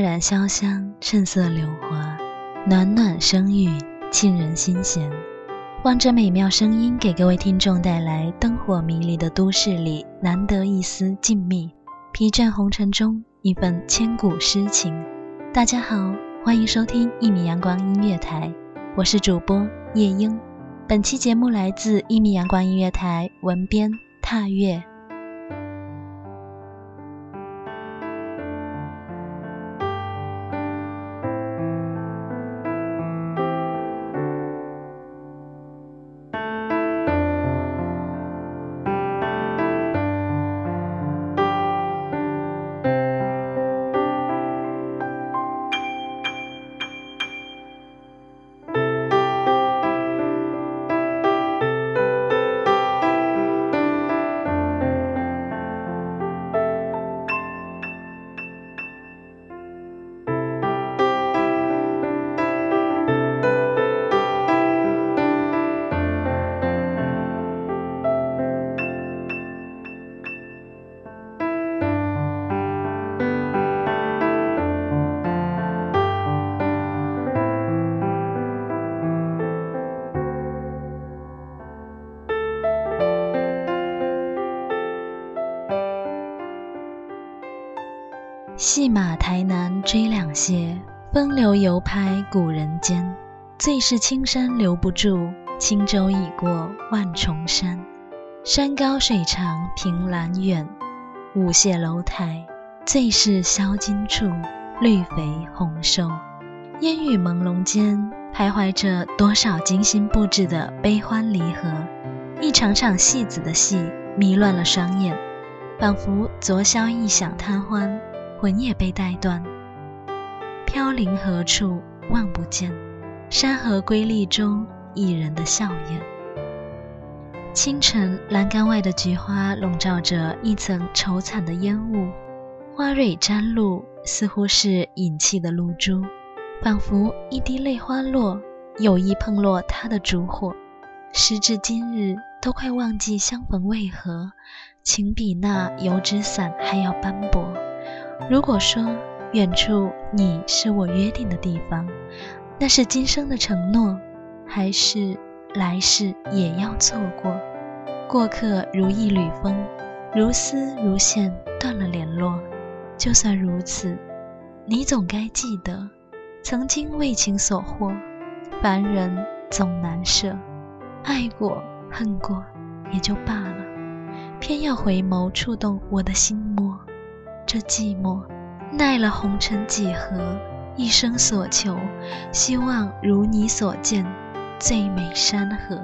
墨染潇湘，趁色流华，暖暖声韵，沁人心弦。望着美妙声音，给各位听众带来灯火迷离的都市里难得一丝静谧，疲倦红尘中一份千古诗情。大家好，欢迎收听一米阳光音乐台，我是主播夜莺。本期节目来自一米阳光音乐台，文编踏月。戏马台南追两歇，风流犹拍古人间。最是青山留不住，轻舟已过万重山。山高水长凭栏远，舞榭楼台最是销金处，绿肥红瘦。烟雨朦胧间，徘徊着多少精心布置的悲欢离合。一场场戏子的戏，迷乱了双眼，仿佛昨宵一晌贪欢。魂也被带断，飘零何处望不见？山河瑰丽中，一人的笑颜。清晨，栏杆外的菊花笼罩着一层愁惨的烟雾，花蕊沾露，似乎是隐泣的露珠，仿佛一滴泪花落，有意碰落它的烛火。时至今日，都快忘记相逢为何，情比那油纸伞还要斑驳。如果说远处你是我约定的地方，那是今生的承诺，还是来世也要错过？过客如一缕风，如丝如线断了联络。就算如此，你总该记得，曾经为情所惑，凡人总难舍。爱过恨过也就罢了，偏要回眸触动我的心窝。这寂寞，耐了红尘几何，一生所求，希望如你所见，最美山河。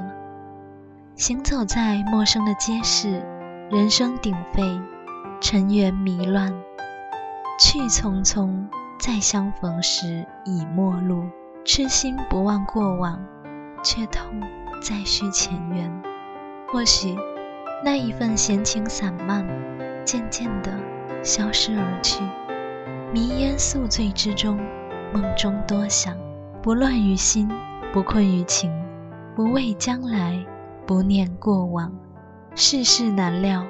行走在陌生的街市，人声鼎沸，尘缘迷乱。去匆匆，再相逢时已陌路。痴心不忘过往，却痛再续前缘。或许那一份闲情散漫，渐渐的消失而去。迷烟宿醉之中，梦中多想，不乱于心，不困于情，不畏将来。不念过往，世事难料，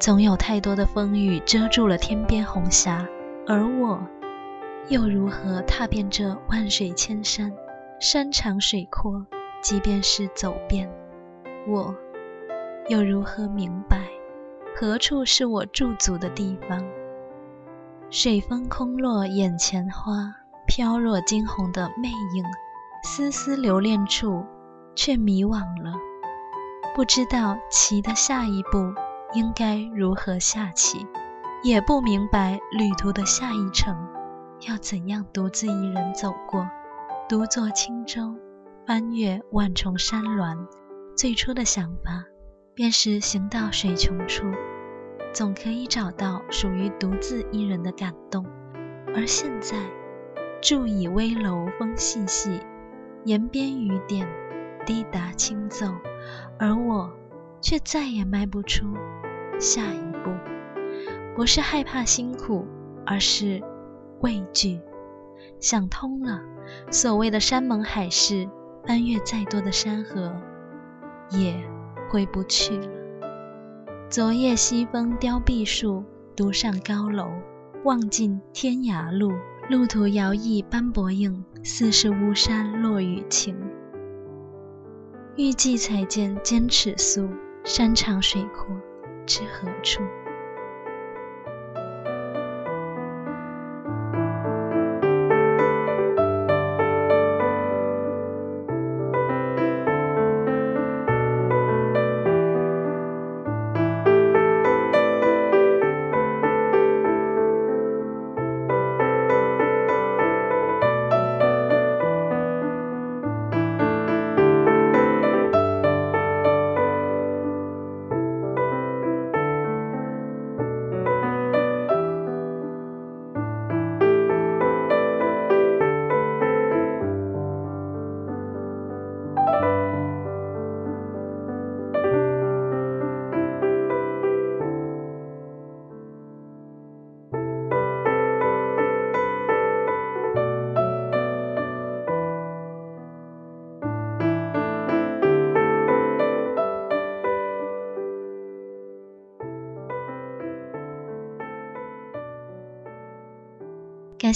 总有太多的风雨遮住了天边红霞，而我，又如何踏遍这万水千山，山长水阔？即便是走遍，我又如何明白，何处是我驻足的地方？水风空落眼前花，飘若惊鸿的魅影，丝丝留恋处，却迷惘了。不知道棋的下一步应该如何下棋，也不明白旅途的下一程要怎样独自一人走过。独坐轻舟，翻越万重山峦。最初的想法便是行到水穷处，总可以找到属于独自一人的感动。而现在，住倚危楼风细细，檐边雨点滴答轻奏。而我却再也迈不出下一步，不是害怕辛苦，而是畏惧。想通了，所谓的山盟海誓，翻越再多的山河，也回不去了。昨夜西风凋碧树，独上高楼，望尽天涯路。路途摇曳斑驳影，似是巫山落雨晴。欲寄彩笺兼尺素，山长水阔知何处？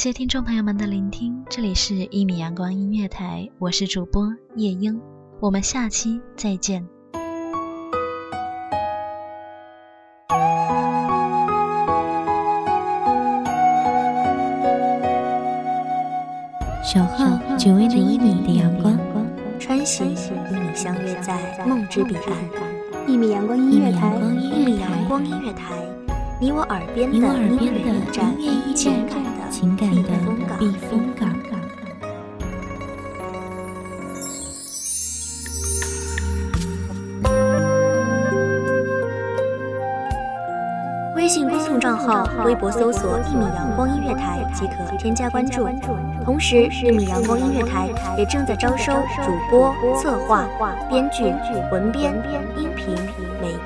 谢听众朋友们的聆听，这里是一米阳光音乐台，我是主播夜莺，我们下期再见。守候只为那一米的阳光，穿行与你相约在梦之彼岸。一米阳光音乐台，一米阳光音乐台，你我耳边的音乐驿站，情感的。情感的避风港。微信公众账号、微博搜索“一米阳光音乐台”即可添加关注。同时，一米阳光音乐台也正在招收主播、策划、编剧、文编、